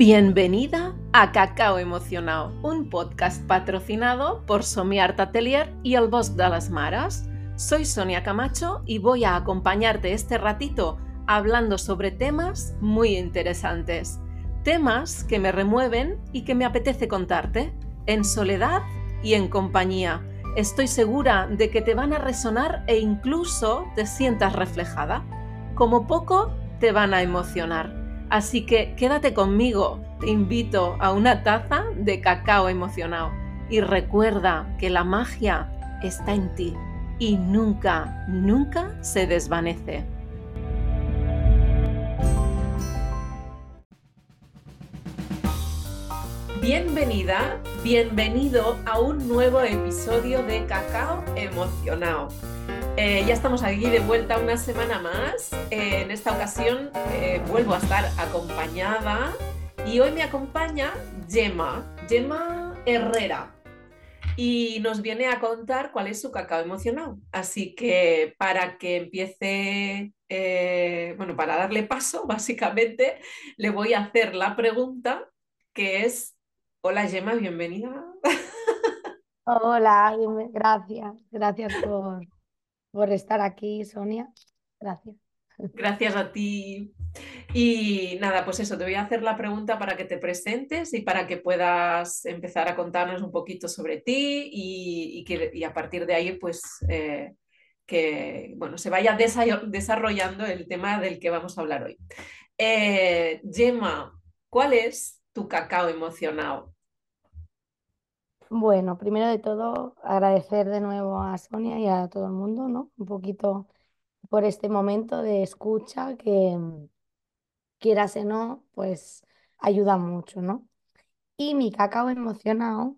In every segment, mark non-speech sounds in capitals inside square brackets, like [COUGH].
Bienvenida a Cacao Emocionado, un podcast patrocinado por Somiart Atelier y el Bosque de las Maras. Soy Sonia Camacho y voy a acompañarte este ratito hablando sobre temas muy interesantes. Temas que me remueven y que me apetece contarte, en soledad y en compañía. Estoy segura de que te van a resonar e incluso te sientas reflejada. Como poco, te van a emocionar. Así que quédate conmigo, te invito a una taza de cacao emocionado y recuerda que la magia está en ti y nunca, nunca se desvanece. Bienvenida, bienvenido a un nuevo episodio de Cacao Emocionado. Eh, ya estamos aquí de vuelta una semana más. Eh, en esta ocasión eh, vuelvo a estar acompañada y hoy me acompaña Gemma, Gemma Herrera. Y nos viene a contar cuál es su cacao emocional. Así que para que empiece, bueno, para darle paso, [LAUGHS] básicamente, le voy a hacer la pregunta que es, hola Gemma, bienvenida. [LAUGHS] Hola, gracias, gracias por, por estar aquí, Sonia. Gracias. Gracias a ti. Y nada, pues eso, te voy a hacer la pregunta para que te presentes y para que puedas empezar a contarnos un poquito sobre ti y, que, a partir de ahí, pues, eh, que bueno, se vaya desarrollando el tema del que vamos a hablar hoy. Eh, Gemma, ¿cuál es tu cacao emocionado? Bueno, primero de todo, agradecer de nuevo a Sonia y a todo el mundo, ¿no? Un poquito por este momento de escucha que, quieras o no, pues ayuda mucho, ¿no? Y mi cacao emocionado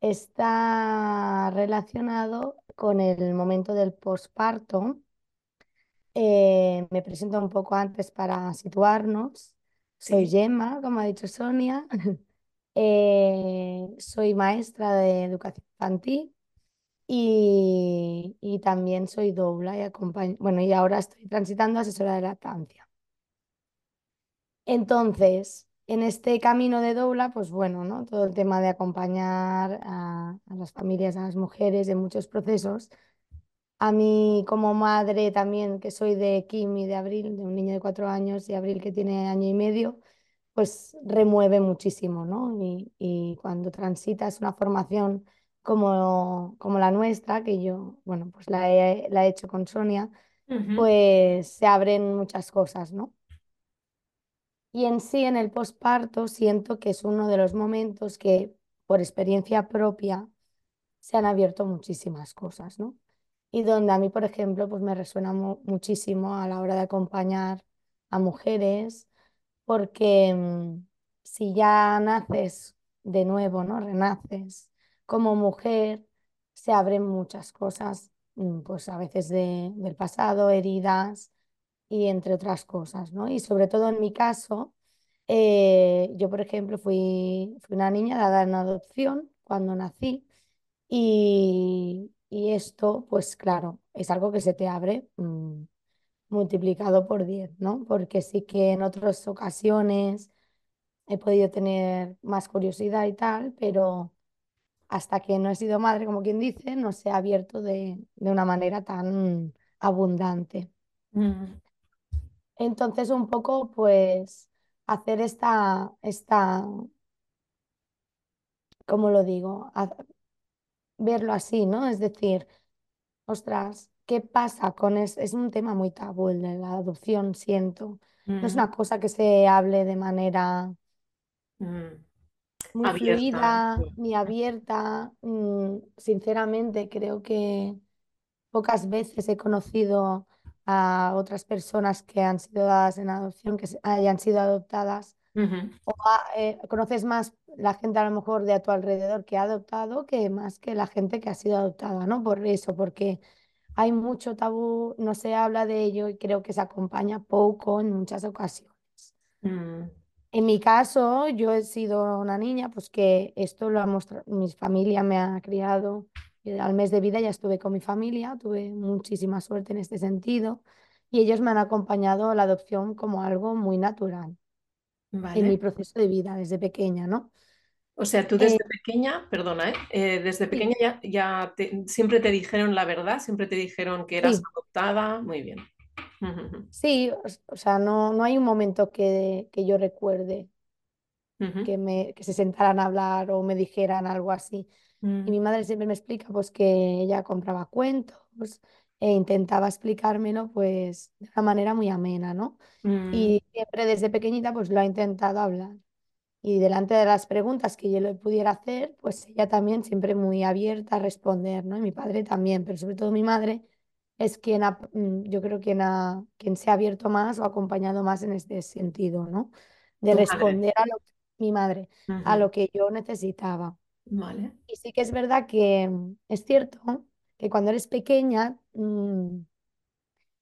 está relacionado con el momento del posparto. Eh, me presento un poco antes para situarnos. Soy Gemma, como ha dicho Sonia. [LAUGHS] Eh, soy maestra de educación infantil y, y también soy dobla y acompaño, bueno, y ahora estoy transitando asesora de lactancia. Entonces, en este camino de dobla, pues bueno, ¿no? Todo el tema de acompañar a, a las familias, a las mujeres en muchos procesos. A mí como madre también, que soy de Kim y de Abril, de un niño de cuatro años y Abril que tiene año y medio, pues remueve muchísimo, ¿no? Y, cuando transitas una formación como, como, la nuestra, que yo, bueno, pues la he, la he hecho con Sonia, pues se abren muchas cosas, ¿no? Y en sí, en el posparto, siento que es uno de los momentos que, por experiencia propia, se han abierto muchísimas cosas, ¿no? Y donde a mí, por ejemplo, pues me resuena muchísimo a la hora de acompañar a mujeres porque mm, si ya naces de nuevo, ¿no? Renaces como mujer, se abren muchas cosas, mm, pues a veces del pasado, heridas y entre otras cosas, ¿no? Y sobre todo en mi caso, eh, yo por ejemplo fui, fui una niña dada en adopción cuando nací y, y esto, pues claro, es algo que se te abre. Mm, multiplicado por 10, ¿no? Porque sí que en otras ocasiones he podido tener más curiosidad y tal, pero hasta que no he sido madre, como quien dice, no se ha abierto de, una manera tan abundante. Mm. Entonces, un poco, pues, hacer esta, esta, ¿cómo lo digo? verlo así, ¿no? Es decir, ostras, ¿Qué pasa con eso? Es un tema muy tabú el de la adopción, siento. No es una cosa que se hable de manera mm. muy fluida, ni abierta. Mm, sinceramente, creo que pocas veces he conocido a otras personas que han sido dadas en adopción, que hayan sido adoptadas. O eh, conoces más la gente a lo mejor de a tu alrededor que ha adoptado que más que la gente que ha sido adoptada, ¿no? Por eso, porque hay mucho tabú, no se habla de ello y creo que se acompaña poco en muchas ocasiones. Mm. En mi caso, yo he sido una niña, pues que esto lo ha mostrado, mi familia me ha criado. Al mes de vida ya estuve con mi familia, tuve muchísima suerte en este sentido y ellos me han acompañado a la adopción como algo muy natural. en mi proceso de vida desde pequeña, ¿no? O sea, tú Eh, desde pequeña, perdona, ¿eh? Eh, desde pequeña ya, ya te- siempre te dijeron la verdad, siempre te dijeron que eras sí, adoptada. Muy bien. Sí, o, sea, no, no hay un momento que, que yo recuerde que, me, que se sentaran a hablar o me dijeran algo así. Y mm, mi madre siempre me explica pues que ella compraba cuentos e intentaba explicármelo pues de una manera muy amena, ¿no? mm, Y siempre desde pequeñita pues lo ha intentado hablar. Y delante de las preguntas que yo le pudiera hacer, pues ella también siempre muy abierta a responder, ¿no? Y mi padre también, pero sobre todo mi madre es quien ha, mm, yo creo quien ha, quien se ha abierto más o acompañado más en este sentido, ¿no? De madre. responder a lo, mi madre, a lo que yo necesitaba. Vale. Y sí que es verdad que mm, es cierto que cuando eres pequeña mm,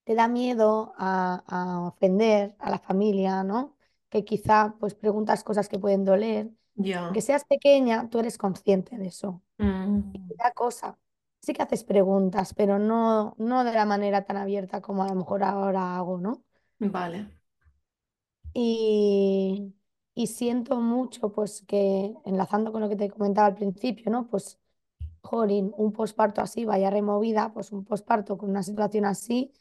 te da miedo a, a ofender a la familia, ¿no? Que quizá pues preguntas cosas que pueden doler. Aunque Ya. seas pequeña, tú eres consciente de eso. Mm, cosa. Sí que haces preguntas, pero no, no de la manera tan abierta como a lo mejor ahora hago, ¿no? Vale. Y, y siento mucho, pues que enlazando con lo que te comentaba al principio, ¿no? Pues jolín, un posparto así, vaya removida, pues un posparto con una situación así,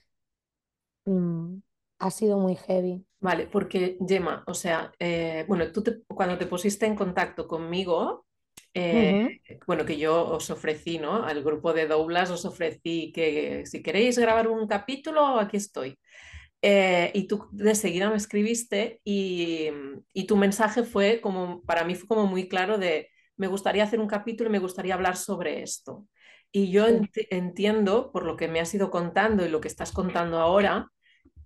mm, ha sido muy heavy. Vale, porque Gemma, o sea, eh, bueno, tú te- cuando te pusiste en contacto conmigo, eh, bueno, que yo os ofrecí, ¿no? Al grupo de Douglas os ofrecí que si queréis grabar un capítulo, aquí estoy. Eh, y tú de seguida me escribiste y, y tu mensaje fue como, para mí fue como muy claro de, me gustaría hacer un capítulo y me gustaría hablar sobre esto. Y yo entiendo, por lo que me has ido contando y lo que estás contando ahora,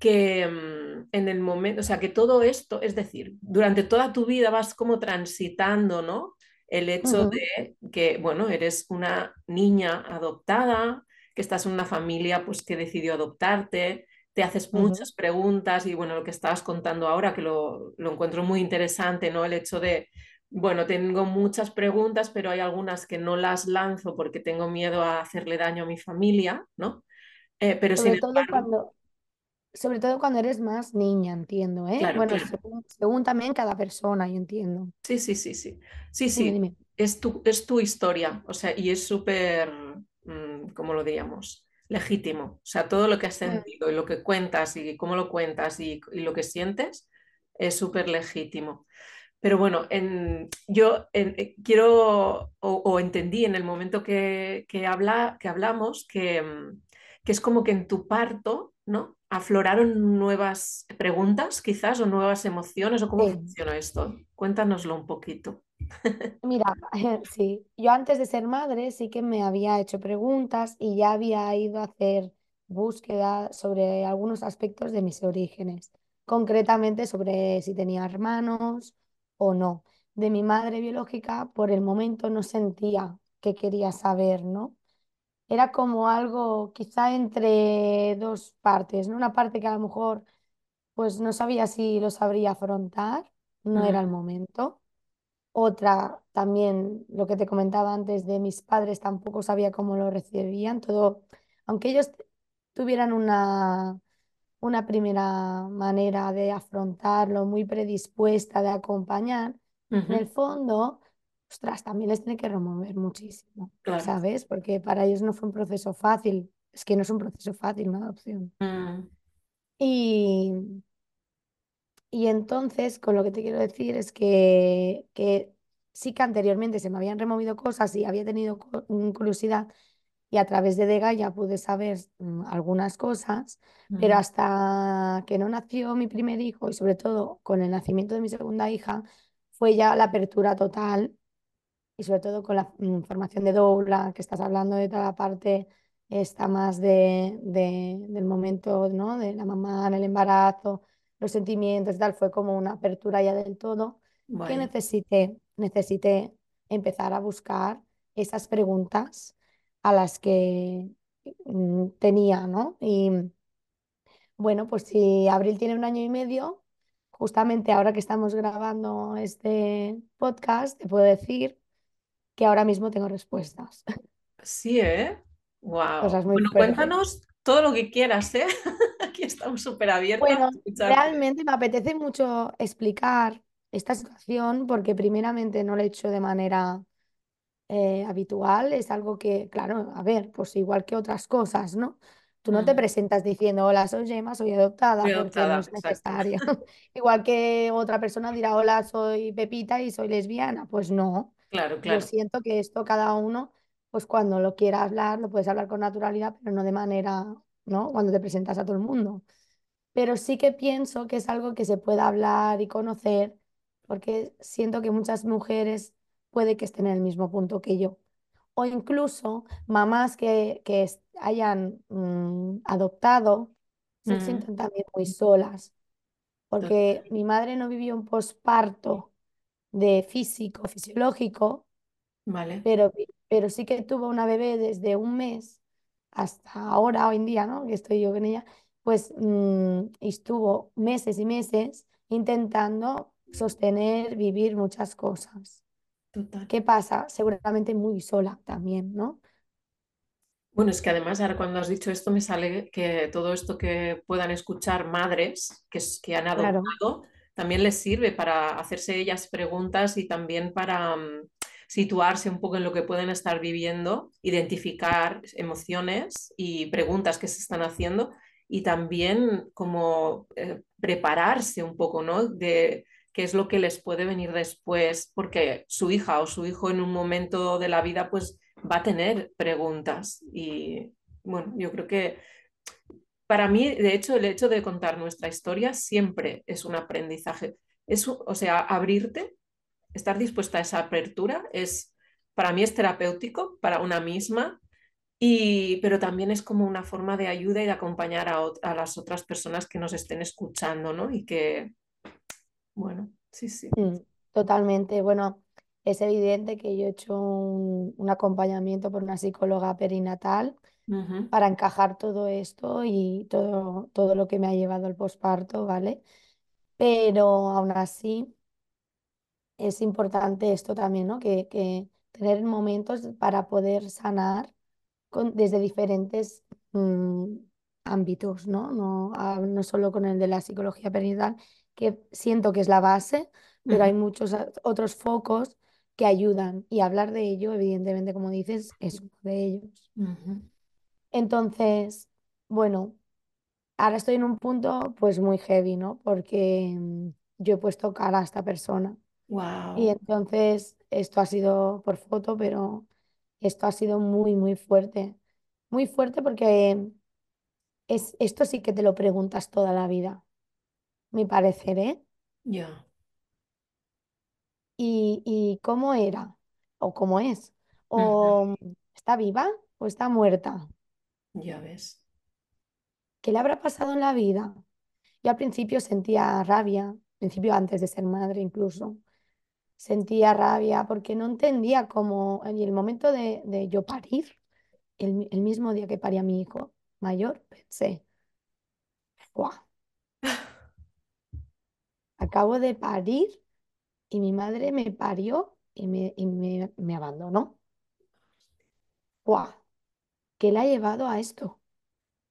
que mm, en el momento, o sea, que todo esto, es decir, durante toda tu vida vas como transitando, ¿no? El hecho de que, bueno, eres una niña adoptada, que estás en una familia pues que decidió adoptarte, te haces muchas preguntas y bueno, lo que estabas contando ahora, que lo, lo encuentro muy interesante, ¿no? El hecho de, bueno, tengo muchas preguntas, pero hay algunas que no las lanzo porque tengo miedo a hacerle daño a mi familia, ¿no? Eh, pero sin Sobre todo embargo, cuando, sobre todo cuando eres más niña, entiendo, ¿eh? claro, Bueno, claro. según, según también cada persona, yo entiendo. Sí, sí, sí, sí. Sí, sí, dime. es tu, es tu historia, o sea, y es súper, mm, ¿cómo lo diríamos? Legítimo. O sea, todo lo que has Mm, sentido y lo que cuentas y cómo lo cuentas y, y lo que sientes es súper legítimo. Pero bueno, en, yo en- eh, quiero o, o entendí en el momento que, que, habla, que hablamos que, mm, que es como que en tu parto, ¿no? Afloraron nuevas preguntas quizás o nuevas emociones o cómo Sí. funciona esto. Cuéntanoslo un poquito. [LAUGHS] Mira, [LAUGHS] sí, yo antes de ser madre sí que me había hecho preguntas y ya había ido a hacer búsqueda sobre algunos aspectos de mis orígenes, concretamente sobre si tenía hermanos o no. De mi madre biológica, por el momento no sentía que quería saber, ¿no? Era como algo quizá entre dos partes, ¿no? Una parte que a lo mejor pues no sabía si lo sabría afrontar, no era el momento. Otra, también lo que te comentaba antes de mis padres, tampoco sabía cómo lo recibían. Todo, aunque ellos tuvieran una, una primera manera de afrontarlo, muy predispuesta de acompañar, en ujú, el fondo, ostras, también les tiene que remover muchísimo, claro. ¿sabes? Porque para ellos no fue un proceso fácil. Es que no es un proceso fácil una adopción. Mm, Y, y entonces, con lo que te quiero decir es que, que sí que anteriormente se me habían removido cosas y había tenido cu- curiosidad y a través de Dega ya pude saber mm, algunas cosas, pero mm, hasta que no nació mi primer hijo y sobre todo con el nacimiento de mi segunda hija, fue ya la apertura total y sobre todo con la mm, formación de doula, que estás hablando de toda la parte esta más de, de- del momento, ¿no? De la mamá en el embarazo, los sentimientos y tal, fue como una apertura ya del todo, que vaya. necesité, necesité empezar a buscar esas preguntas a las que mm, tenía, ¿no? Y bueno, pues si Abril tiene un año y medio, justamente ahora que estamos grabando este podcast, te puedo decir que ahora mismo tengo respuestas. Sí, ¿eh? Wow. Cosas muy Bueno, fuertes. cuéntanos todo lo que quieras, ¿eh? [LAUGHS] Aquí estamos súper abiertas a Bueno, realmente me apetece mucho explicar. esta situación porque primeramente no lo he hecho de manera eh, habitual, es algo que, claro, a ver, pues igual que otras cosas, ¿no? Tú no te presentas diciendo, hola, soy Gemma, soy Muy adoptada, porque no adoptada, es necesario. [LAUGHS] Igual que otra persona dirá, hola, soy Pepita y soy lesbiana. Pues no, Claro, yo claro. siento que esto cada uno, pues cuando lo quiera hablar, lo puedes hablar con naturalidad, pero no de manera, ¿no? Cuando te presentas a todo el mundo. Pero sí que pienso que es algo que se pueda hablar y conocer, porque siento que muchas mujeres puede que estén en el mismo punto que yo o incluso mamás que, que hayan mm, adoptado se Mm, sienten también muy solas, porque mi madre no vivió un posparto de físico, fisiológico, Vale, pero, pero sí que tuvo una bebé desde un mes hasta ahora, hoy en día, ¿no? Que estoy yo con ella, pues mm, estuvo meses y meses intentando sostener, vivir muchas cosas. total. ¿Qué pasa? Seguramente muy sola también, ¿no? Bueno, es que además ahora cuando has dicho esto me sale que todo esto que puedan escuchar madres que, que han Claro. También les sirve para hacerse ellas preguntas y también para mm, situarse un poco en lo que pueden estar viviendo, identificar emociones y preguntas que se están haciendo y también como eh, prepararse un poco, ¿no? De qué es lo que les puede venir después, porque su hija o su hijo en un momento de la vida pues va a tener preguntas y bueno, yo creo que para mí, de hecho, el hecho de contar nuestra historia siempre es un aprendizaje. Es, o sea, abrirte, estar dispuesta a esa apertura es, para mí es terapéutico para una misma, y, pero también es como una forma de ayuda y de acompañar a, las otras personas que nos estén escuchando, ¿no? Y que, bueno, sí, sí. Totalmente. Bueno, es evidente que yo he hecho un acompañamiento por una psicóloga perinatal Ujú, para encajar todo esto y todo, todo lo que me ha llevado al posparto, ¿vale? Pero aún así es importante esto también, ¿no? Que, que tener momentos para poder sanar con- desde diferentes mm, ámbitos, ¿no? No, ah, no solo con el de la psicología perinatal, que siento que es la base, pero ujú, hay muchos otros focos que ayudan y hablar de ello, evidentemente, como dices, es uno de ellos. ujú. Entonces, bueno, ahora estoy en un punto pues muy heavy, ¿no? Porque mm, yo he puesto cara a esta persona y Wow, entonces esto ha sido por foto, pero esto ha sido muy, muy fuerte. Muy fuerte porque Es, esto sí que te lo preguntas toda la vida, mi parecer, ¿eh? ya, ¿Y, y cómo era? ¿O cómo es? ujú, ¿O está viva o está muerta? Ya ves. ¿Qué le habrá pasado en la vida? Yo al principio sentía rabia, al principio antes de ser madre incluso, sentía rabia porque no entendía cómo, en el momento de, de yo parir, el, el mismo día que parí a mi hijo mayor, pensé, ¡guau! Acabo de parir y mi madre me parió y me, y me, me abandonó. ¡Guau! ¿Qué le ha llevado a esto?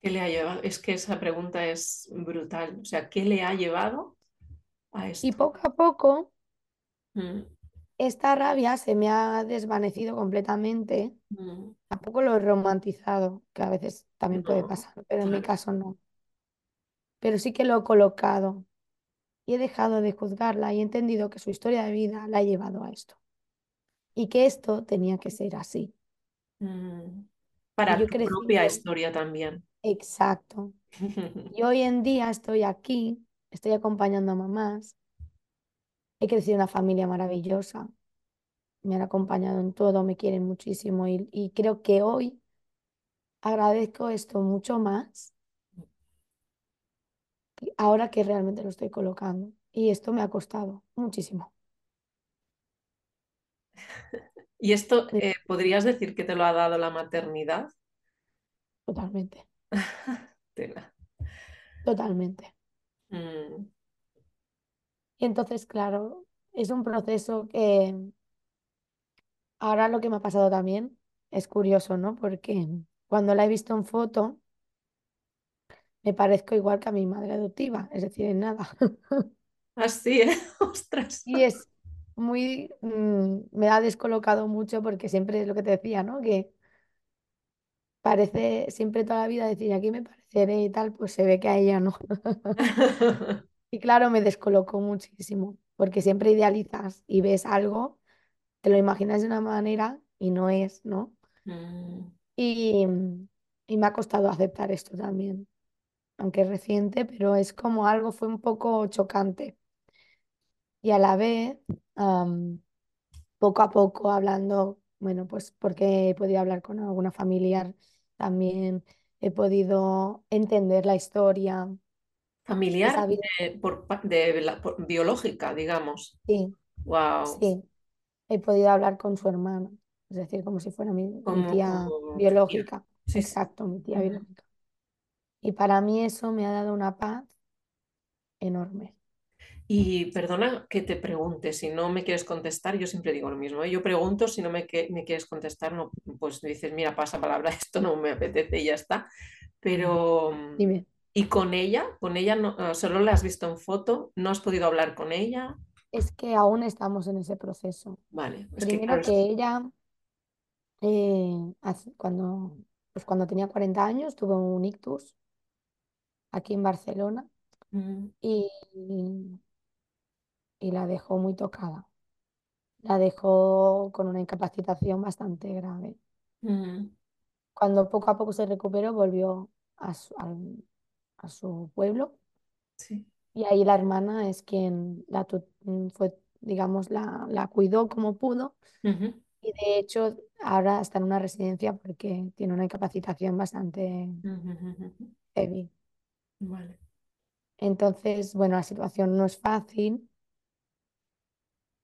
¿Qué le ha llevado? Es que esa pregunta es brutal. O sea, ¿qué le ha llevado a Y esto? poco a poco Mm, esta rabia se me ha desvanecido completamente. mm, Tampoco lo he romantizado, que a veces también puede pasar, pero en mi caso no. Pero sí que lo he colocado y he dejado de juzgarla y he entendido que su historia de vida la ha llevado a esto y que esto tenía que ser así. Mm, Y Para yo propia historia también. exacto. Y hoy en día estoy aquí, estoy acompañando a mamás. He crecido en una familia maravillosa, me han acompañado en todo, me quieren muchísimo y, y creo que hoy agradezco esto mucho más ahora que realmente lo estoy colocando. Y esto me ha costado muchísimo. [LAUGHS] ¿Y esto Eh, podrías decir que te lo ha dado la maternidad? Totalmente, [LAUGHS] Tela. totalmente. Mm, Y entonces, claro, es un proceso que ahora lo que me ha pasado también es curioso, ¿no? Porque cuando la he visto en foto, me parezco igual que a mi madre adoptiva, es decir, en nada. [LAUGHS] Así, ¿eh? [LAUGHS] Ostras. Y es muy, mm, me ha descolocado mucho porque siempre es lo que te decía, ¿no? Que parece siempre toda la vida decir, aquí me pareceré y tal, pues se ve que a ella no. [LAUGHS] [LAUGHS] Y claro, me descolocó muchísimo, porque siempre idealizas y ves algo, te lo imaginas de una manera y no es, ¿no? Mm, Y, y me ha costado aceptar esto también, aunque es reciente, pero es como algo fue un poco chocante. Y a la vez, poco a poco hablando, bueno, pues porque he podido hablar con alguna familiar también, he podido entender la historia, Familiar sabido, de, por, pa- de la- por- biológica, digamos. sí, Wow. sí. he podido hablar con su hermana, es decir, como si fuera mi, tía como biológica, Sí, sí. exacto, mi tía biológica. Y para mí eso me ha dado una paz enorme. Y perdona que te pregunte, si no me quieres contestar, yo siempre digo lo mismo, ¿eh? Yo pregunto, si no me, que- me quieres contestar, no, pues dices, mira, pasa palabra, [LAUGHS] esto no me apetece y ya está. Pero, mm, Dime, ¿y con ella? ¿Con ella no, solo la has visto en foto? ¿No has podido hablar con ella? es que aún estamos en ese proceso. Vale, es que Primero claro, que es- ella, eh, hace- cuando, pues cuando tenía 40 años, tuvo un ictus aquí en Barcelona Mm, y, y la dejó muy tocada. La dejó con una incapacitación bastante grave. mm, Cuando poco a poco se recuperó, volvió a su, al- a su pueblo sí. y ahí la hermana es quien la tu- mm, fue, digamos, la, la cuidó como pudo Ujú, y de hecho ahora está en una residencia porque tiene una incapacitación bastante ujú, ujú. heavy. Vale. Entonces, bueno, la situación no es fácil,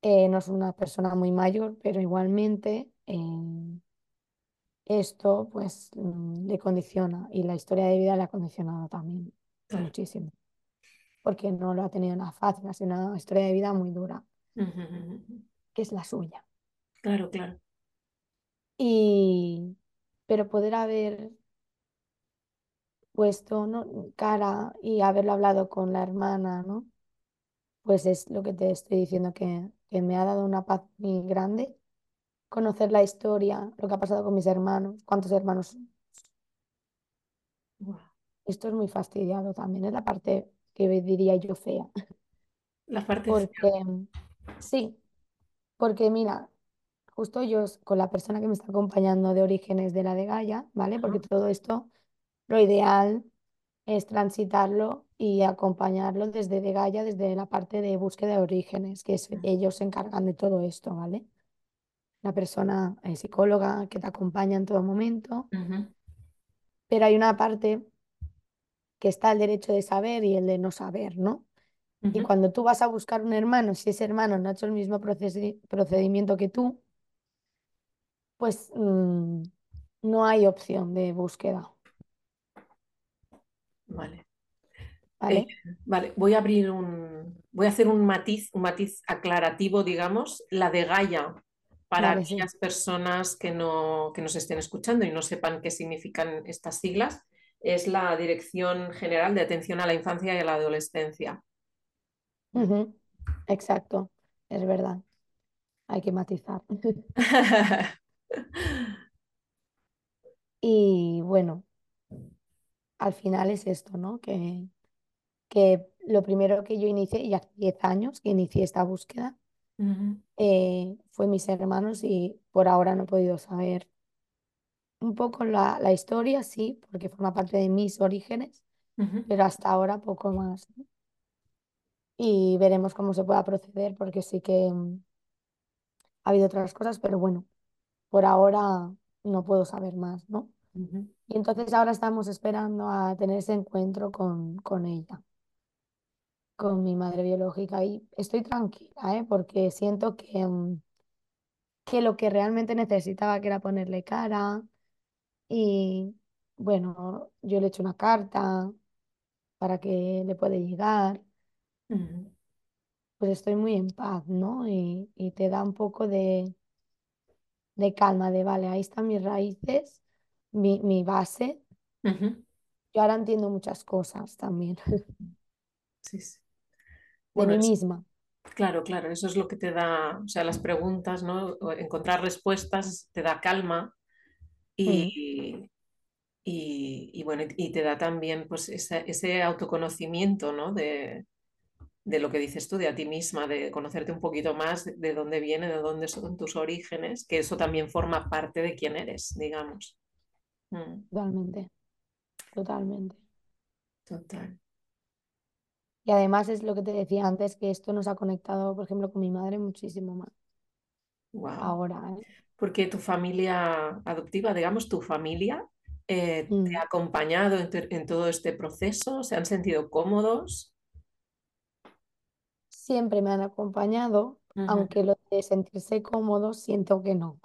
eh, no es una persona muy mayor, pero igualmente eh, esto pues mm, le condiciona y la historia de vida le ha condicionado también Claro. muchísimo. porque no lo ha tenido nada fácil, ha sido una historia de vida muy dura, que es la suya. Claro, claro. Y, pero poder haber puesto, ¿no? cara y haberlo hablado con la hermana, ¿no? Pues es lo que te estoy diciendo, que, que me ha dado una paz muy grande. Conocer la historia, lo que ha pasado con mis hermanos, cuántos hermanos. Esto es muy fastidiado también, es la parte que diría yo fea, La parte porque fea. sí, porque mira, justo yo con la persona que me está acompañando de Orígenes de la de Gaia, ¿vale? Porque todo esto, lo ideal es transitarlo y acompañarlo desde de Gaia, desde la parte de búsqueda de orígenes, que es, ellos se encargan de todo esto, ¿vale? La persona eh, psicóloga que te acompaña en todo momento, pero hay una parte que está el derecho de saber y el de no saber, ¿no? Y cuando tú vas a buscar un hermano, si ese hermano no ha hecho el mismo procedimiento que tú, pues mm, no hay opción de búsqueda, Vale. Eh, ¿vale? vale, voy a abrir un, voy a hacer un matiz, un matiz aclarativo, digamos, la de Gaia, para Vale, sí. aquellas personas que no, que nos estén escuchando y no sepan qué significan estas siglas, es la Dirección General de Atención a la Infancia y a la Adolescencia. Exacto, es verdad, hay que matizar. [LAUGHS] Y bueno, al final es esto, ¿no? Que, que lo primero que yo inicié, y hace 10 años que inicié esta búsqueda, eh, fue mis hermanos y por ahora no he podido saber un poco la, la historia, sí, porque forma parte de mis orígenes, pero hasta ahora poco más. ¿no? Y veremos cómo se pueda proceder, porque sí que mm, ha habido otras cosas, pero bueno, por ahora no puedo saber más, ¿no? Y entonces ahora estamos esperando a tener ese encuentro con, con ella, con mi madre biológica. Y estoy tranquila, ¿eh? Porque siento que, mm, que lo que realmente necesitaba, que era ponerle cara, y bueno, yo le he hecho una carta para que le pueda llegar, pues estoy muy en paz, ¿no? Y, y te da un poco de, de calma, de vale, ahí están mis raíces, mi, mi base. Yo ahora entiendo muchas cosas también. [LAUGHS] Sí, sí. de mí es- misma. claro, claro, eso es lo que te da, o sea, las preguntas, ¿no? Encontrar respuestas te da calma y, y, y bueno, y te da también pues ese, ese autoconocimiento, ¿no? De, de lo que dices tú, de a ti misma, de conocerte un poquito más, de, de dónde viene, de dónde son tus orígenes, que eso también forma parte de quién eres, digamos. Mm, totalmente, totalmente. total. Y además es lo que te decía antes, que esto nos ha conectado, por ejemplo, con mi madre muchísimo más Wow. ahora, ¿eh? Porque tu familia adoptiva, digamos, tu familia, eh, te Mm. ha acompañado en, todo este proceso, se han sentido cómodos. Siempre me han acompañado, aunque lo de sentirse cómodo siento que no,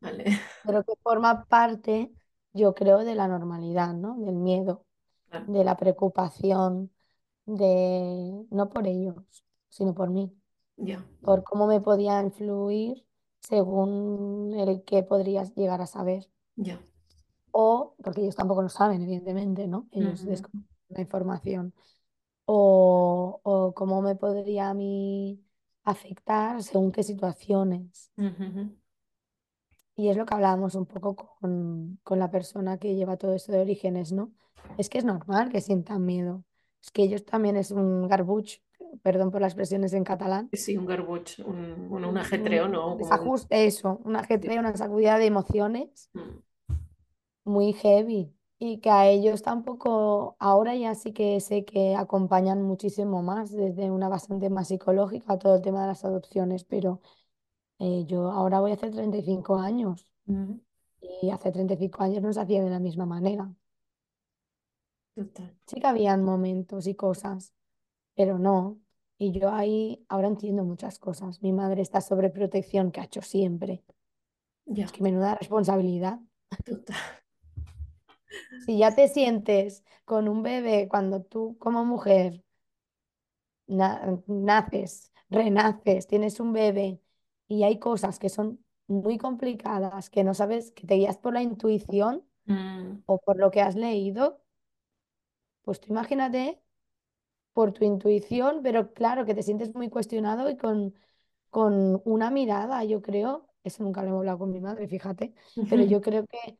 Vale, [LAUGHS] pero que forma parte, yo creo, de la normalidad, ¿no? Del miedo, de la preocupación, de, no por ellos, sino por mí, por cómo me podía influir según el que podrías llegar a saber. ya. O, porque ellos tampoco lo saben, evidentemente, ¿no? Ellos desconocen la información. O, o cómo me podría a mí afectar según qué situaciones. ujú, Y es lo que hablábamos un poco con, con la persona que lleva todo esto de orígenes, ¿no? Es que es normal que sientan miedo. Es que ellos también es un garbuch, perdón por las expresiones en catalán. Sí, un garbuch, un, un Un, ajetreo, un ¿no? Como eso, un ajetreo, una sacudida de emociones Mm, muy heavy y que a ellos tampoco, ahora ya sí que sé que acompañan muchísimo más desde una bastante más psicológica todo el tema de las adopciones, pero eh, yo ahora voy a hacer 35 años y hace 35 años no se hacía de la misma manera. Total, Sí que habían momentos y cosas, pero no. Y yo ahí ahora entiendo muchas cosas. Mi madre está sobre protección que ha hecho siempre. ya, Es que menuda responsabilidad. total. Si ya te sientes con un bebé cuando tú como mujer na- naces, renaces, tienes un bebé y hay cosas que son muy complicadas, que no sabes, que te guías por la intuición Mm, o por lo que has leído, pues tú imagínate por tu intuición, pero claro que te sientes muy cuestionado y con, con una mirada, yo creo, eso nunca lo hemos hablado con mi madre, fíjate, pero yo [LAUGHS] creo que,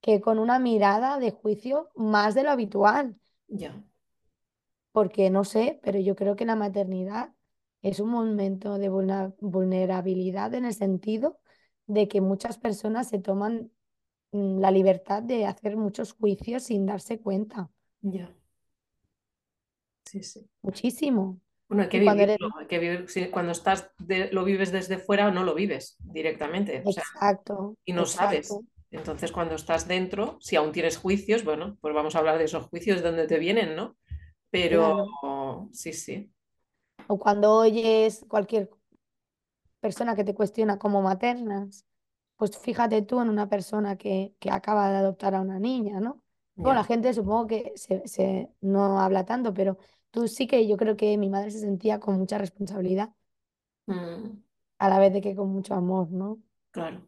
que con una mirada de juicio más de lo habitual. Ya, porque no sé, pero yo creo que la maternidad es un momento de vulnerabilidad en el sentido de que muchas personas se toman mm, la libertad de hacer muchos juicios sin darse cuenta, ya, sí, sí. muchísimo. Bueno, hay que eres... vivirlo, hay que vivir, si cuando estás de- lo vives desde fuera o no lo vives directamente, o sea, Exacto, y no sabes. Entonces, cuando estás dentro, si aún tienes juicios, bueno, pues vamos a hablar de esos juicios de dónde te vienen, ¿no? Pero claro. sí, sí, O cuando oyes cualquier persona que te cuestiona como maternas, pues fíjate tú en una persona que, que acaba de adoptar a una niña, ¿no? Bueno, ya. la gente supongo que se, se- no habla tanto, pero tú sí que yo creo que mi madre se sentía con mucha responsabilidad, Mm, a la vez de que con mucho amor, ¿no? claro,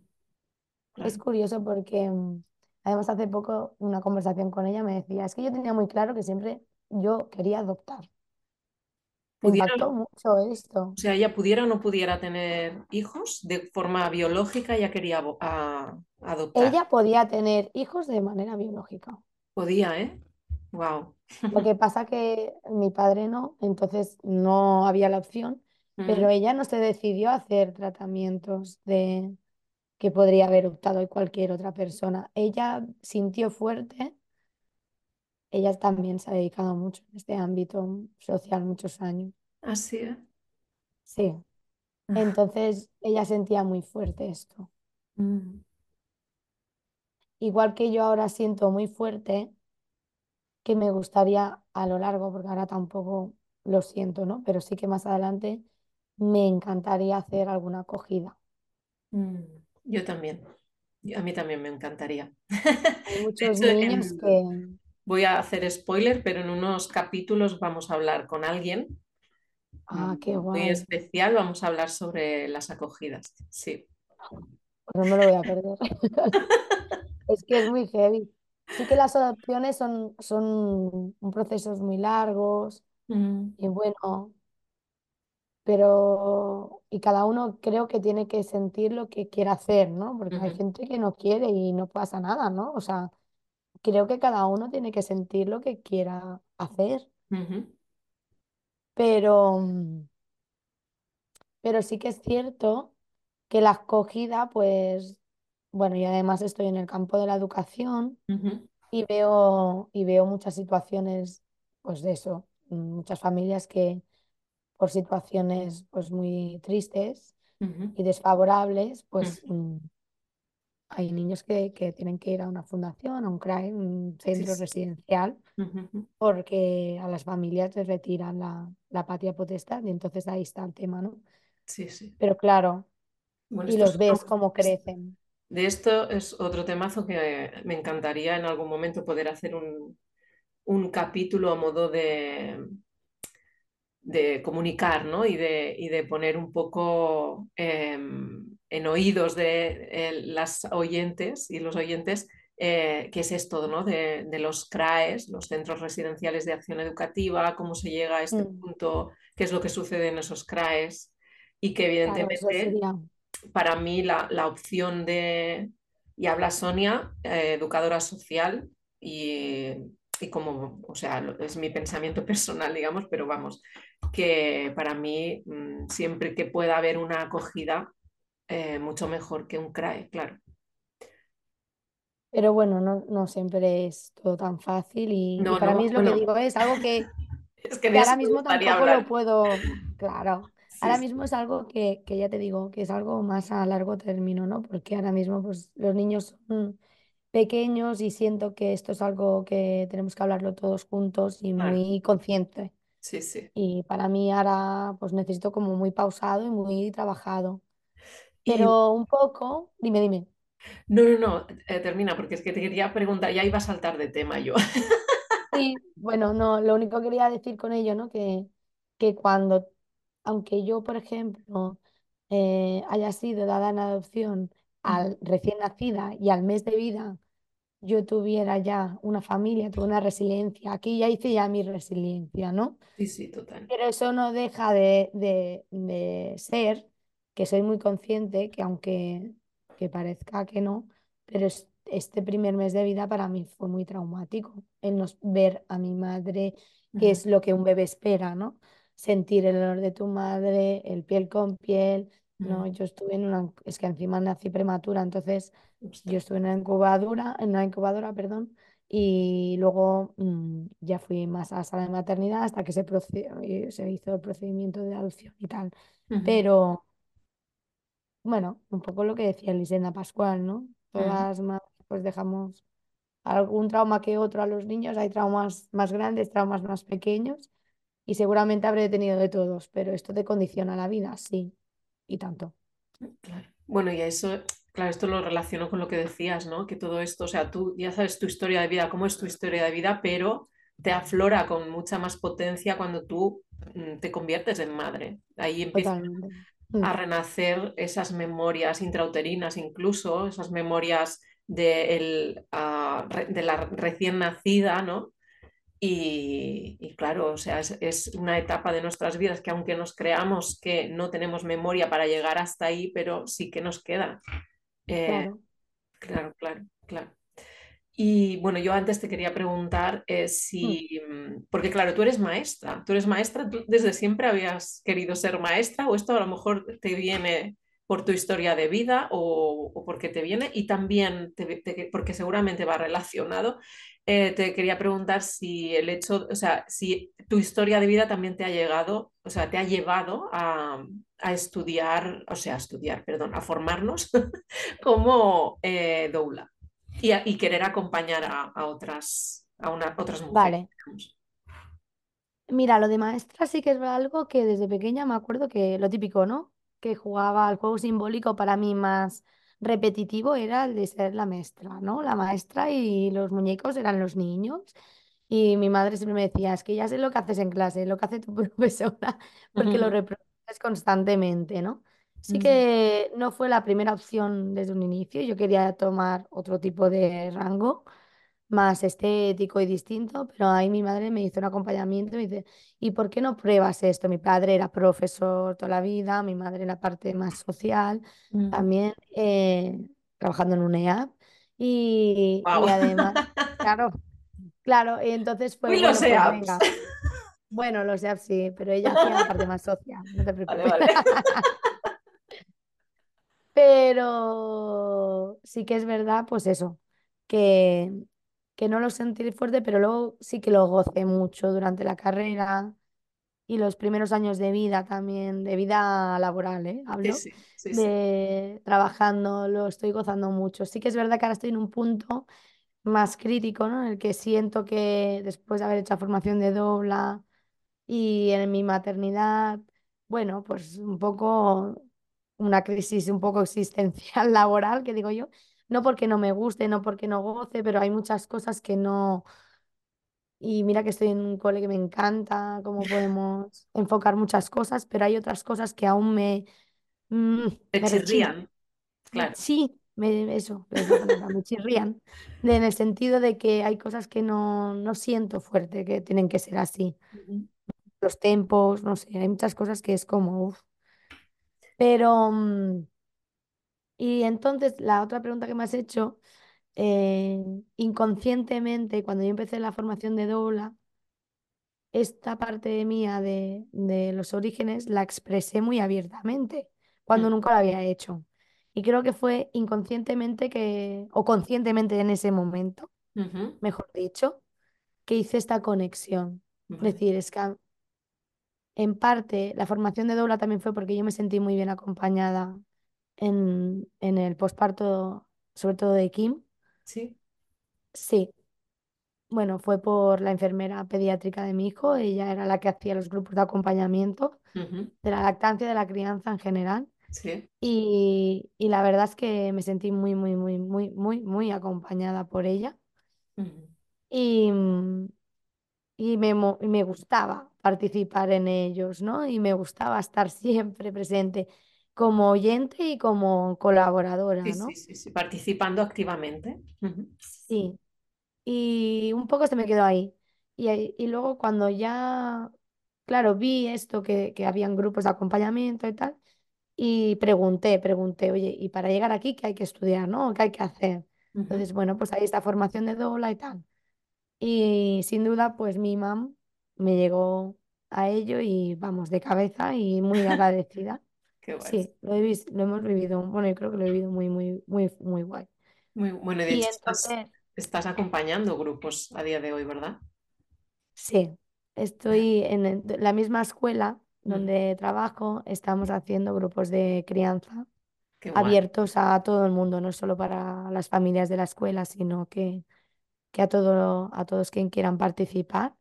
Es curioso porque mm, además hace poco una conversación con ella me decía, es que yo tenía muy claro que siempre yo quería adoptar. Pudiera, impactó mucho esto. o sea, ella pudiera o no pudiera tener hijos de forma biológica, ella quería a- adoptar. Ella podía tener hijos de manera biológica. Podía, ¿eh? Wow. Lo que pasa que mi padre no, entonces no había la opción, pero ella no se decidió a hacer tratamientos de que podría haber optado cualquier otra persona. Ella sintió fuerte, ella también se ha dedicado mucho en este ámbito social muchos años. Así, ¿eh? Sí, entonces ella sentía muy fuerte esto. Mm, Igual que yo ahora siento muy fuerte que me gustaría a lo largo, porque ahora tampoco lo siento, ¿no? Pero sí que más adelante me encantaría hacer alguna acogida. mm. Yo también. A mí también me encantaría. Hay [LAUGHS] muchos hecho, niños en- que, voy a hacer spoiler, pero en unos capítulos vamos a hablar con alguien ah, qué mm, muy guay, especial. Vamos a hablar sobre las acogidas. Sí. pues no me lo voy a perder. [LAUGHS] Es que es muy heavy. Sí que las adopciones son, son procesos muy largos Mm, y bueno, pero y cada uno creo que tiene que sentir lo que quiere hacer, ¿no? Porque hay gente que no quiere y no pasa nada, ¿no? O sea, creo que cada uno tiene que sentir lo que quiera hacer, pero, mm, pero sí que es cierto que la acogida, pues, bueno, y además estoy en el campo de la educación y veo, y veo muchas situaciones, pues de eso, muchas familias que por situaciones pues muy tristes y desfavorables, pues mm, hay niños que, que tienen que ir a una fundación, a un CRAE, un centro sí. residencial, porque a las familias les retiran la, la patria potestad y entonces ahí está el tema, ¿no? Sí, sí. Pero claro, Bueno, y los ves otro- cómo crecen. de esto es otro temazo que me encantaría en algún momento poder hacer un, un capítulo a modo de, de comunicar, ¿no? Y de, y de poner un poco eh, en oídos de eh, las oyentes y los oyentes eh, qué es esto, ¿no? De, de los CRAES, los Centros Residenciales de Acción Educativa, cómo se llega a este Mm, punto, qué es lo que sucede en esos CRAES y que claro, evidentemente sería, para mí la, la opción de, y habla Sonia, eh, educadora social, y, y, como, o sea, es mi pensamiento [LAUGHS] personal, digamos, pero vamos, que para mí mmm, siempre que pueda haber una acogida, eh, mucho mejor que un CRAE, claro. pero bueno, no, no siempre es todo tan fácil y, y No, para mí es lo que digo, es algo que [LAUGHS] es que que de eso ahora mismo tampoco lo puedo, claro, Sí, ahora sí, mismo es algo que, que ya te digo, que es algo más a largo término, ¿no? Porque ahora mismo pues los niños son pequeños y siento que esto es algo que tenemos que hablarlo todos juntos y claro, muy consciente. sí, sí. Y para mí ahora pues necesito como muy pausado y muy trabajado. Y Pero un poco, dime, dime. no, no, no, eh, termina, porque es que te quería preguntar, ya iba a saltar de tema yo. Sí, bueno, no, lo único que quería decir con ello, ¿no? Que, que cuando, aunque yo, por ejemplo, eh, haya sido dada en adopción al recién nacida y al mes de vida, yo tuviera ya una familia, tuve una resiliencia. Aquí ya hice ya mi resiliencia, ¿no? Sí, sí, total. Pero eso no deja de, de- de ser que soy muy consciente que aunque que parezca que no, pero es- este primer mes de vida para mí fue muy traumático. El no ver a mi madre, que es lo que un bebé espera, ¿no? Sentir el olor de tu madre, el piel con piel. ¿no? Yo estuve en una, es que encima nací prematura, entonces yo estuve en una incubadora, en una incubadora, perdón y luego mm, ya fui más a la sala de maternidad hasta que se, se hizo el procedimiento de adopción y tal. Pero bueno, un poco lo que decía Elisenda Pascual, ¿no? Todas madres pues dejamos algún trauma que otro a los niños, hay traumas más grandes, traumas más pequeños y seguramente habré tenido de todos, pero esto te condiciona la vida, sí, y tanto. Claro. Bueno, y eso, claro, esto lo relaciono con lo que decías, ¿no? Que todo esto, o sea, tú ya sabes tu historia de vida, cómo es tu historia de vida, pero te aflora con mucha más potencia cuando tú mm, te conviertes en madre. Ahí Totalmente. A renacer esas memorias intrauterinas, incluso esas memorias de, el, ah, de la recién nacida, ¿no? Y, y claro, o sea, es, es una etapa de nuestras vidas que aunque nos creamos que no tenemos memoria para llegar hasta ahí, pero sí que nos queda. Eh, claro. claro, claro, claro. Y bueno, yo antes te quería preguntar eh, Mm, si, mm, porque claro, tú eres maestra, tú eres maestra, ¿tú desde siempre habías querido ser maestra o esto a lo mejor te viene por tu historia de vida o, o porque te viene y también, te- te- porque seguramente va relacionado, eh, te quería preguntar si el hecho, o sea, si tu historia de vida también te ha llegado, o sea, te ha llevado a, a estudiar, o sea, a estudiar, perdón, a formarnos [LAUGHS] como eh, doula y, a- y querer acompañar a, a otras, a una- otras mujeres. Vale. digamos. Mira, lo de maestra sí que es algo que desde pequeña me acuerdo que lo típico, ¿no? Que jugaba al juego simbólico para mí más repetitivo era el de ser la maestra, ¿no? La maestra y los muñecos eran los niños. Y mi madre siempre me decía, es que ya sé lo que haces en clase, lo que hace tu [LAUGHS] profesora, porque lo reproduces constantemente, ¿no? Sí que no fue la primera opción desde un inicio, yo quería tomar otro tipo de rango más estético y distinto, pero ahí mi madre me hizo un acompañamiento y me dice, ¿y por qué no pruebas esto? Mi padre era profesor toda la vida, mi madre en la parte más social, Mm. también eh, trabajando en un EAP y, además, [LAUGHS] claro, claro, y entonces fue, Uy, los bueno, pues EAPs. venga. Bueno, los EAP sí, pero ella hacía la parte [LAUGHS] más social, no te Vale, preocupes. vale. [LAUGHS] Pero sí que es verdad, pues eso, que, que no lo sentí fuerte, pero luego sí que lo gocé mucho durante la carrera y los primeros años de vida también, de vida laboral, ¿eh? Hablo, sí, sí, sí. de trabajando, lo estoy gozando mucho. Sí que es verdad que ahora estoy en un punto más crítico, ¿no? En el que siento que después de haber hecho formación de dobla y en mi maternidad, bueno, pues un poco una crisis un poco existencial [LAUGHS] laboral, que digo yo, no porque no me guste, no porque no goce, pero hay muchas cosas que no... Y mira que estoy en un cole que me encanta, cómo [LAUGHS] podemos enfocar muchas cosas, pero hay otras cosas que aún me, mm, me chirrían, claro. Sí, me- eso me chirrían, de- [LAUGHS] en el sentido de que hay cosas que no, no siento fuerte, que tienen que ser así. Los tempos, no sé, hay muchas cosas que es como, uf. Pero, mm, y entonces la otra pregunta que me has hecho, eh, inconscientemente, cuando yo empecé la formación de doula, esta parte mía de, de los orígenes la expresé muy abiertamente, cuando Mm. nunca lo había hecho. Y creo que fue inconscientemente que, o conscientemente en ese momento, mejor dicho, que hice esta conexión. Es decir, es que en parte la formación de doula también fue porque yo me sentí muy bien acompañada en, en el posparto, sobre todo de Kim. Sí. Sí, bueno, fue por la enfermera pediátrica de mi hijo, ella era la que hacía los grupos de acompañamiento de la lactancia, de la crianza en general. Sí. Y, y la verdad es que me sentí muy, muy, muy, muy, muy, muy acompañada por ella. Y, mm, y me, y me gustaba participar en ellos, ¿no? Y me gustaba estar [LAUGHS] siempre presente como oyente y como Sí, colaboradora, sí, ¿no? sí, sí. Participando activamente. Sí. Y un poco se me quedó ahí. Y, y luego cuando ya, claro, vi esto, que, que habían grupos de acompañamiento y tal, y pregunté, pregunté, oye, ¿y para llegar aquí qué hay que estudiar, ¿no? ¿Qué hay que hacer? Entonces, bueno, pues ahí está formación de doula y tal. Y sin duda, pues mi mam me llegó a ello y vamos, de cabeza y muy agradecida. [LAUGHS] Qué guay. Sí, lo he vis- lo hemos vivido, bueno, yo creo que lo he vivido muy, muy, muy, muy guay. Muy bueno, y de Y hecho estás, entonces... estás acompañando grupos a día de hoy, ¿verdad? Sí, estoy en el- la misma escuela Ujú. donde trabajo, estamos haciendo grupos de crianza Qué guay. abiertos a todo el mundo, no solo para las familias de la escuela, sino que, que a todo, a todos quien quieran participar.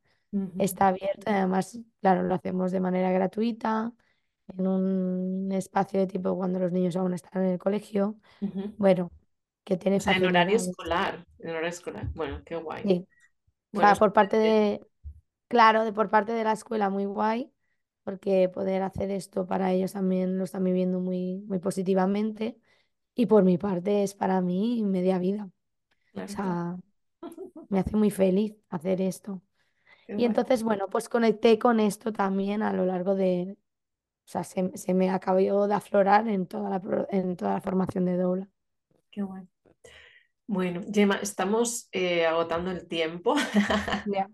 Está abierto, además, claro, lo hacemos de manera gratuita, en un espacio de tipo cuando los niños aún están en el colegio, bueno, que tiene O sea, en horario escolar. En horario escolar. Bueno, qué guay. Sí, o sea, por parte de, Claro, de por parte de la escuela muy guay, porque poder hacer esto para ellos también lo están viviendo muy, muy positivamente. Y por mi parte es para mí media vida. O Claro, sea, me hace muy feliz hacer esto. Qué Y guay. entonces, bueno, pues conecté con esto también a lo largo de, o sea, se, se me acabó de aflorar en toda la, en toda la formación de doula. Qué guay. Bueno, Gemma, estamos eh, agotando el tiempo. [LAUGHS] Ya.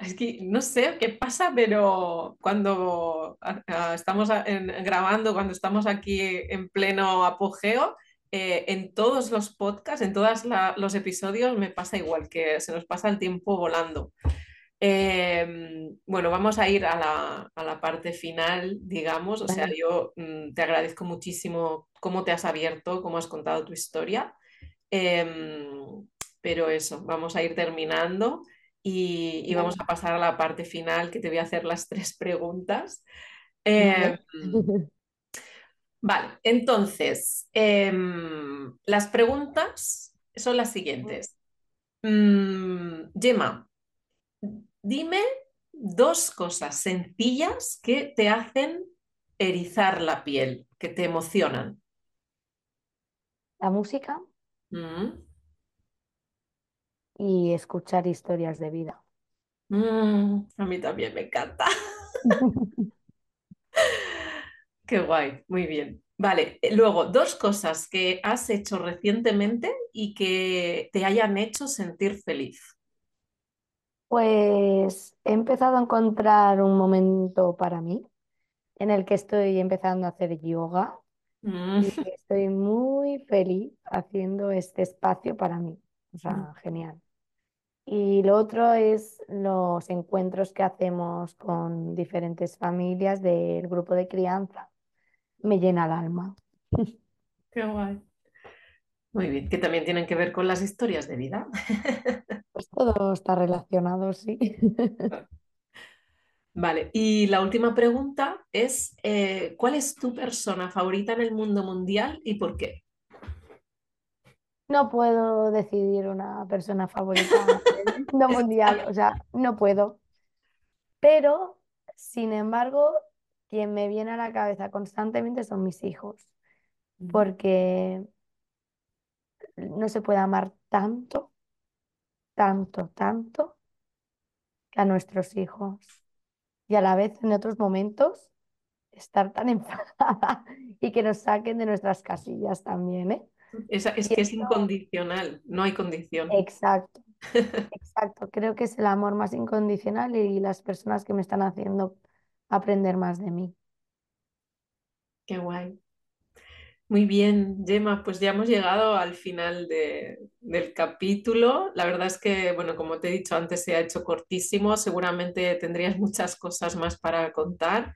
Es que no sé qué pasa, pero cuando estamos a- en- grabando, cuando estamos aquí en pleno apogeo, eh, en todos los podcasts, en todos los episodios, me pasa igual, que se nos pasa el tiempo volando. Eh, bueno, vamos a ir a la, a la parte final, digamos. O sea, yo mm, te agradezco muchísimo cómo te has abierto, cómo has contado tu historia. Em, pero eso, vamos a ir terminando y, y vamos a pasar a la parte final, que te voy a hacer las tres preguntas. Vale. Vale, entonces, em, las preguntas son las siguientes. Mm, Gemma, dime dos cosas sencillas que te hacen erizar la piel, que te emocionan. La música Mm, y escuchar historias de vida. Mm, a mí también me encanta. [LAUGHS] Qué guay, muy bien. Vale, eh, luego, dos cosas que has hecho recientemente y que te hayan hecho sentir feliz. Pues he empezado a encontrar un momento para mí en el que estoy empezando a hacer yoga Mm, y estoy muy feliz haciendo este espacio para mí. O sea, genial. Y lo otro es los encuentros que hacemos con diferentes familias del grupo de crianza. Me llena el alma. [LAUGHS] Qué guay. Muy bien, que también tienen que ver con las historias de vida. [LAUGHS] Pues todo está relacionado, sí. [LAUGHS] Vale, y la última pregunta es, eh, ¿cuál es tu persona favorita en el mundo mundial y por qué? No puedo decidir una persona favorita del mundo mundial, o sea, no puedo. Pero, sin embargo, quien me viene a la cabeza constantemente son mis hijos, porque no se puede amar tanto, tanto, tanto que a nuestros hijos. Y a la vez, en otros momentos, estar tan [LAUGHS] enfadada y que nos saquen de nuestras casillas también, ¿eh? Es, es que es incondicional, no hay condición. exacto, [LAUGHS] exacto. Creo que es el amor más incondicional y las personas que me están haciendo aprender más de mí. Qué guay. Muy bien, Gemma, pues ya hemos llegado al final de- del capítulo. La verdad es que, bueno, como te he dicho antes, se ha hecho cortísimo. Seguramente tendrías muchas cosas más para contar,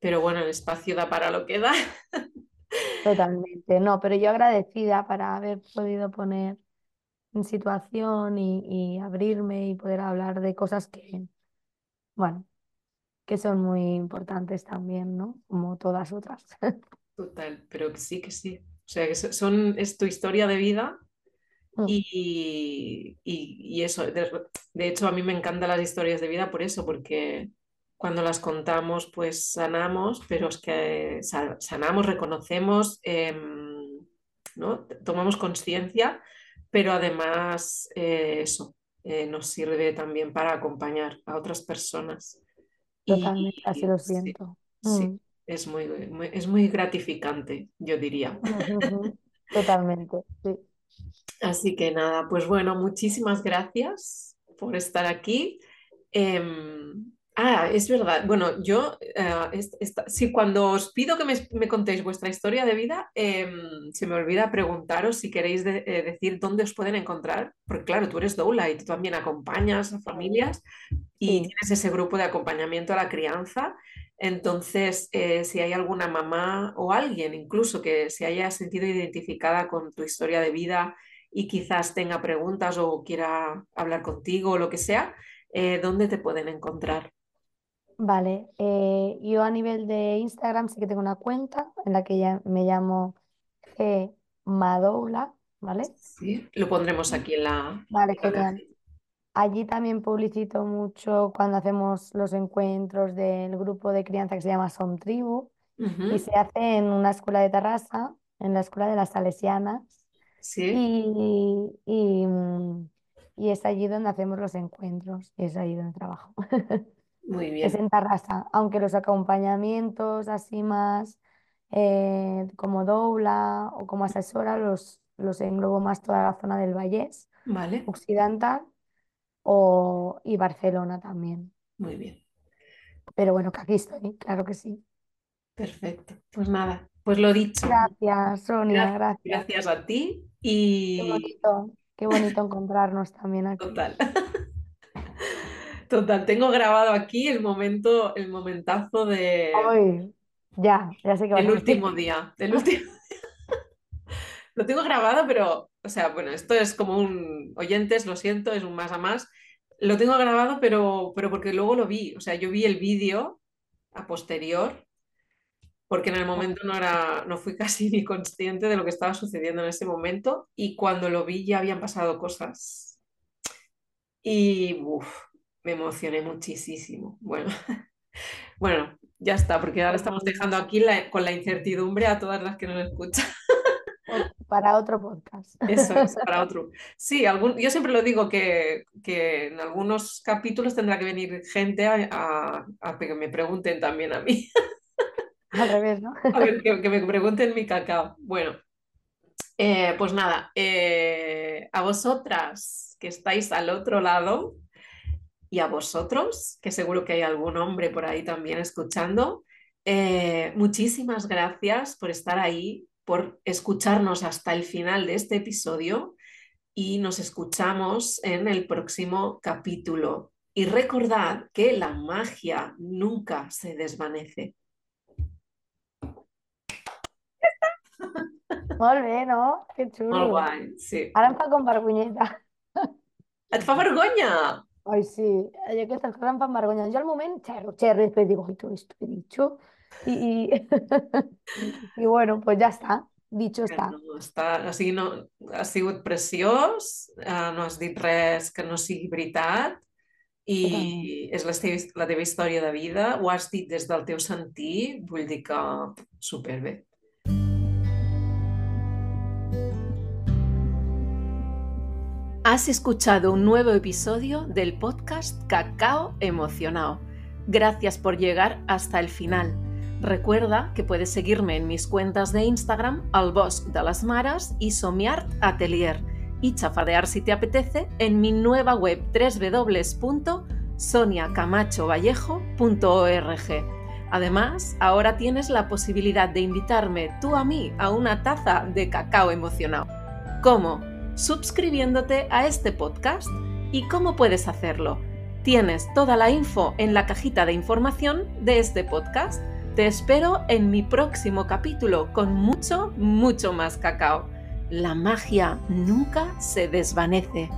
pero bueno, el espacio da para lo que da. [LAUGHS] Totalmente, no, pero yo agradecida para haber podido poner en situación y, y abrirme y poder hablar de cosas que, bueno, que son muy importantes también, ¿no? Como todas otras. [LAUGHS] Total, pero sí, que sí. O sea, que so- son, es tu historia de vida Mm, y, y- y eso. De, de hecho, a mí me encantan las historias de vida por eso, porque cuando las contamos, pues sanamos, pero es que sa- sanamos, reconocemos, em, ¿no? Tomamos conciencia, pero además eh, eso eh, nos sirve también para acompañar a otras personas. Totalmente, así Y lo sí, siento. sí, Mm, es muy, muy- es muy gratificante, yo diría. Totalmente, sí. Así que nada, pues bueno, muchísimas gracias por estar aquí. Em, ah, es verdad. Bueno, yo, eh, esta- sí, cuando os pido que me, me contéis vuestra historia de vida, em, se me olvida preguntaros si queréis de- eh, decir dónde os pueden encontrar, porque claro, tú eres doula y tú también acompañas a familias y Sí, tienes ese grupo de acompañamiento a la crianza. Entonces, eh, si hay alguna mamá o alguien incluso que se haya sentido identificada con tu historia de vida y quizás tenga preguntas o quiera hablar contigo o lo que sea, ¿dónde te pueden encontrar? Vale. eh, yo a nivel de Instagram sí que tengo una cuenta en la que ya me llamo G Madoula, ¿vale? Sí, lo pondremos aquí en la, Vale, en la. Allí también publicito mucho cuando hacemos los encuentros del grupo de crianza que se llama Som Tribu y se hace en una escuela de Terrassa, en la escuela de las Salesianas Sí, y, y, mm, y es allí donde hacemos los encuentros y es allí donde trabajo. [LAUGHS] muy Es bien. en Terrassa, aunque los acompañamientos así más eh, como doula o como asesora los, los englobo más toda la zona del Vallés Vale, Occidental o, y Barcelona también. muy bien. Pero bueno, que aquí estoy, claro que sí. Perfecto. Pues nada, pues lo dicho. Gracias, Sonia, Gra- gracias. Gracias a ti Qué y bonito, qué bonito encontrarnos también aquí. total. [LAUGHS] Total, tengo grabado aquí el momento, el momentazo de, Hoy, ya, ya sé a decir. último día, del [LAUGHS] último. [LAUGHS] Lo tengo grabado, pero, o sea, bueno, esto es como un oyentes, lo siento, es un más a más. Lo tengo grabado, pero, pero porque luego lo vi, o sea, yo vi el vídeo a posterior, porque en el momento no era, no fui [LAUGHS] casi ni consciente de lo que estaba sucediendo en ese momento, y cuando lo vi ya habían pasado cosas. Y uf, me emocioné muchísimo. Bueno, [LAUGHS] Bueno, ya está, porque ahora estamos dejando aquí la- con la incertidumbre a todas las que nos escuchan. [LAUGHS] para otro podcast. Eso es, [LAUGHS] para otro. Sí, algún, yo siempre lo digo que, que en algunos capítulos tendrá que venir gente a, a, que me pregunten también a mí. Al revés, ¿no? A ver, que, que me pregunten mi cacao. Bueno, eh, pues nada, eh, a vosotras que estáis al otro lado y a vosotros, que seguro que hay algún hombre por ahí también escuchando, eh, muchísimas gracias por estar ahí, por escucharnos hasta el final de este episodio y nos escuchamos en el próximo capítulo. Y recordad que la magia nunca se desvanece. [LAUGHS] Molt bé, no? Que xulo. Molt guai, sí. Ara em fa com vergonyeta. Et fa vergonya? Ai, sí, aquestes coses em fan vergonya. Jo al moment xerro, xerro, i després digo, ai, todo esto he dicho. I, i... I bueno, pues ja està. Dicho està. No, està o sigui, no, ha sigut preciós, uh, no has dit res que no sigui veritat i és la teva, la teva història de vida, ho has dit des del teu sentir, vull dir que superbé. Has escuchado un nuevo episodio del podcast Cacao Emocionado. Gracias por llegar hasta el final. Recuerda que puedes seguirme en mis cuentas de Instagram, al Bosque de las Maras y Somiart Atelier, y chafadear si te apetece en mi nueva web www.soniacamachovallejo.org. Además, ahora tienes la posibilidad de invitarme tú a mí a una taza de cacao emocionado. ¿Cómo? Suscribiéndote a este podcast. ¿Y cómo puedes hacerlo? Tienes toda la info en la cajita de información de este podcast. Te espero en mi próximo capítulo con mucho, mucho más cacao. La magia nunca se desvanece.